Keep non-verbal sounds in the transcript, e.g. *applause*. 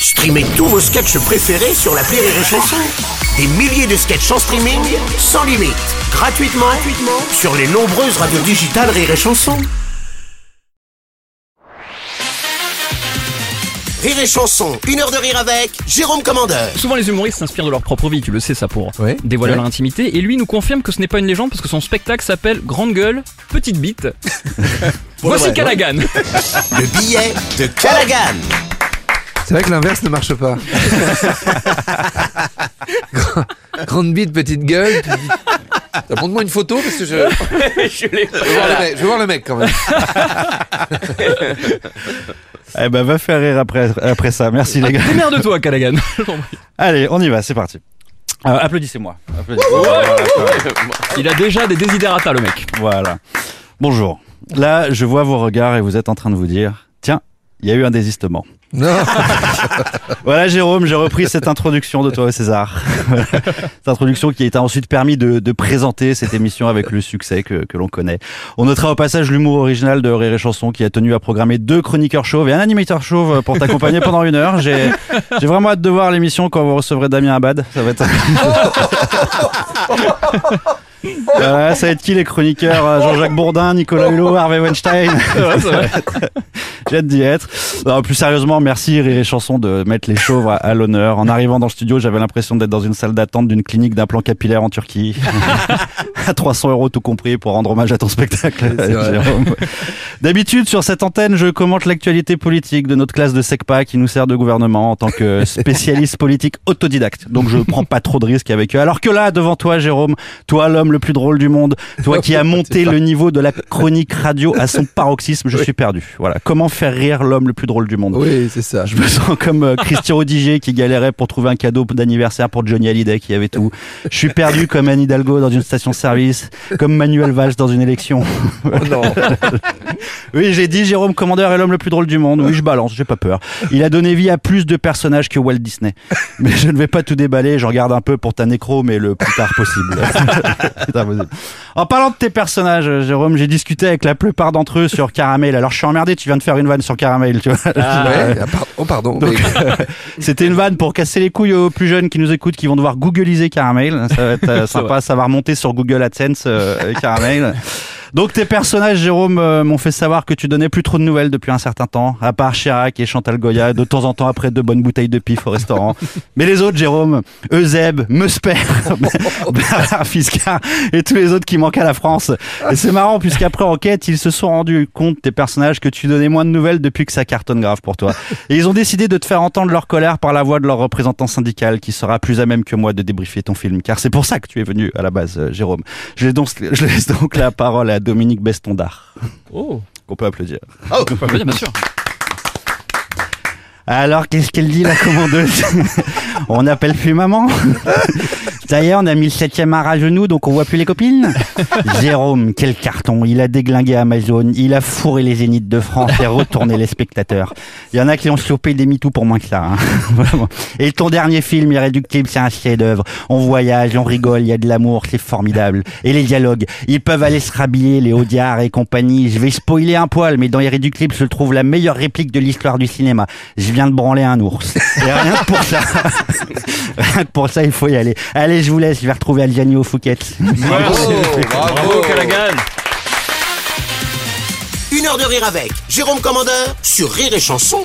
Streamez tous vos sketchs préférés sur la Rire et Chanson. Des milliers de sketchs en streaming, sans limite, gratuitement, gratuitement sur les nombreuses radios digitales Rire et Chanson. Rire et Chanson, une heure de rire avec Jérôme Commandeur. Souvent les humoristes s'inspirent de leur propre vie, tu le sais ça pour Ouais. dévoiler Ouais. leur intimité. Et lui nous confirme que ce n'est pas une légende parce que son spectacle s'appelle Grande Gueule, Petite Bite. *laughs* Voici vrai, Callaghan. Le billet de Callaghan. C'est vrai que l'inverse ne marche pas. *laughs* Grand- Grande bite, petite gueule. Montre-moi une photo parce que je, *laughs* je veux voir le mec, je veux voir le mec quand même. *laughs* Eh ben, va faire rire après, après ça. Merci les gars. Démerde-toi Callaghan. Je t'en prie. Allez, on y va, c'est parti. Euh, applaudissez-moi. Il a déjà des desiderata le mec. Voilà. Bonjour. Là, je vois vos regards et vous êtes en train de vous dire, tiens, il y a eu un désistement. Non, *laughs* Voilà, Jérôme, j'ai repris cette introduction de toi César. *laughs* Cette introduction qui a été ensuite permis de, de présenter cette émission avec le succès que, que l'on connaît. On notera au passage l'humour original de Rire et Chanson qui a tenu à programmer deux chroniqueurs chauves et un animateur chauve pour t'accompagner pendant une heure. J'ai, vraiment hâte de voir l'émission quand vous recevrez Damien Abad. Ça va être... *laughs* Voilà, ça va être qui les chroniqueurs Euh, Jean-Jacques Bourdin, Nicolas Hulot, Harvey Weinstein? J'ai hâte d'y être. Non, plus sérieusement, merci Rire et Chanson de mettre les chauves à, à l'honneur. En arrivant dans le studio, j'avais l'impression d'être dans une salle d'attente d'une clinique d'implant capillaire en Turquie. *laughs* à 300 euros tout compris pour rendre hommage à ton spectacle. Jérôme. D'habitude, sur cette antenne, je commente l'actualité politique de notre classe de SECPA qui nous sert de gouvernement en tant que spécialiste politique autodidacte. Donc je prends pas trop de risques avec eux. Alors que là, devant toi, Jérôme, toi l'homme le plus drôle du monde, toi qui as *laughs* monté le niveau de la chronique radio à son paroxysme, je suis perdu. Voilà. Comment faire rire l'homme le plus drôle du monde? Oui, c'est ça. je me sens comme euh, Christian Odiger qui galérait pour trouver un cadeau d'anniversaire pour Johnny Hallyday qui avait tout. Je suis perdu comme Anne Hidalgo dans une station-service, comme Manuel Valls dans une élection. Oh non. *laughs* Oui, j'ai dit Jérôme Commandeur est l'homme le plus drôle du monde. Oui, je balance, j'ai pas peur. Il a donné vie à plus de personnages que Walt Disney. Mais je ne vais pas tout déballer, je regarde un peu pour ta nécro, mais le plus tard possible. *laughs* En parlant de tes personnages, Jérôme, j'ai discuté avec la plupart d'entre eux sur Caramel. Alors je suis emmerdé, tu viens de faire une vanne sur Caramel, tu vois. Ouais, ah, oh pardon. mais- *laughs* C'était une vanne pour casser les couilles aux plus jeunes qui nous écoutent, qui vont devoir googliser Caramel. Ça va être euh, *laughs* sympa, ça va remonter sur Google AdSense euh, Caramel. Donc tes personnages, Jérôme, euh, m'ont fait savoir que tu donnais plus trop de nouvelles depuis un certain temps, à part Chirac et Chantal Goya, de temps en temps après deux bonnes bouteilles de pif au restaurant. *laughs* Mais les autres, Jérôme, Euseb, Meusper, *laughs* *laughs* Bernard Fiscard et tous les autres qui manquent à la France. Et c'est marrant puisqu'après enquête, ils se sont rendus compte, tes personnages, que tu donnais moins de nouvelles depuis que ça cartonne grave pour toi. Et ils ont décidé de te faire entendre leur colère par la voix de leur représentant syndical qui sera plus à même que moi de débriefer ton film. Car c'est pour ça que tu es venu à la base, euh, Jérôme. Je laisse donc, je laisse donc la parole à Dominique Bestondard. Oh. Qu'on peut applaudir. Bien, bien sûr. Alors, qu'est-ce qu'elle dit, la commandeuse *laughs* On n'appelle plus maman Ça y est, on a mis le septième art à genoux, donc on voit plus les copines Jérôme, quel carton Il a déglingué Amazon, il a fourré les zéniths de France et retourné les spectateurs. Il y en a qui ont chopé des MeToo pour moins que ça. hein. *laughs* Et ton dernier film, Irréductible, c'est un chef-d'œuvre. On voyage, on rigole, il y a de l'amour, c'est formidable. Et les dialogues, ils peuvent aller se rhabiller, les Audiard et compagnie. Je vais spoiler un poil, mais dans Irréductible se trouve la meilleure réplique de l'histoire du cinéma. Je viens de branler un ours. Et rien que pour ça, rien que pour ça, il faut y aller. Allez, je vous laisse, je vais retrouver Algiani au Fouquet. Bravo, bravo. Callaghan. Une heure de rire avec Jérôme Commandeur sur Rire et Chanson.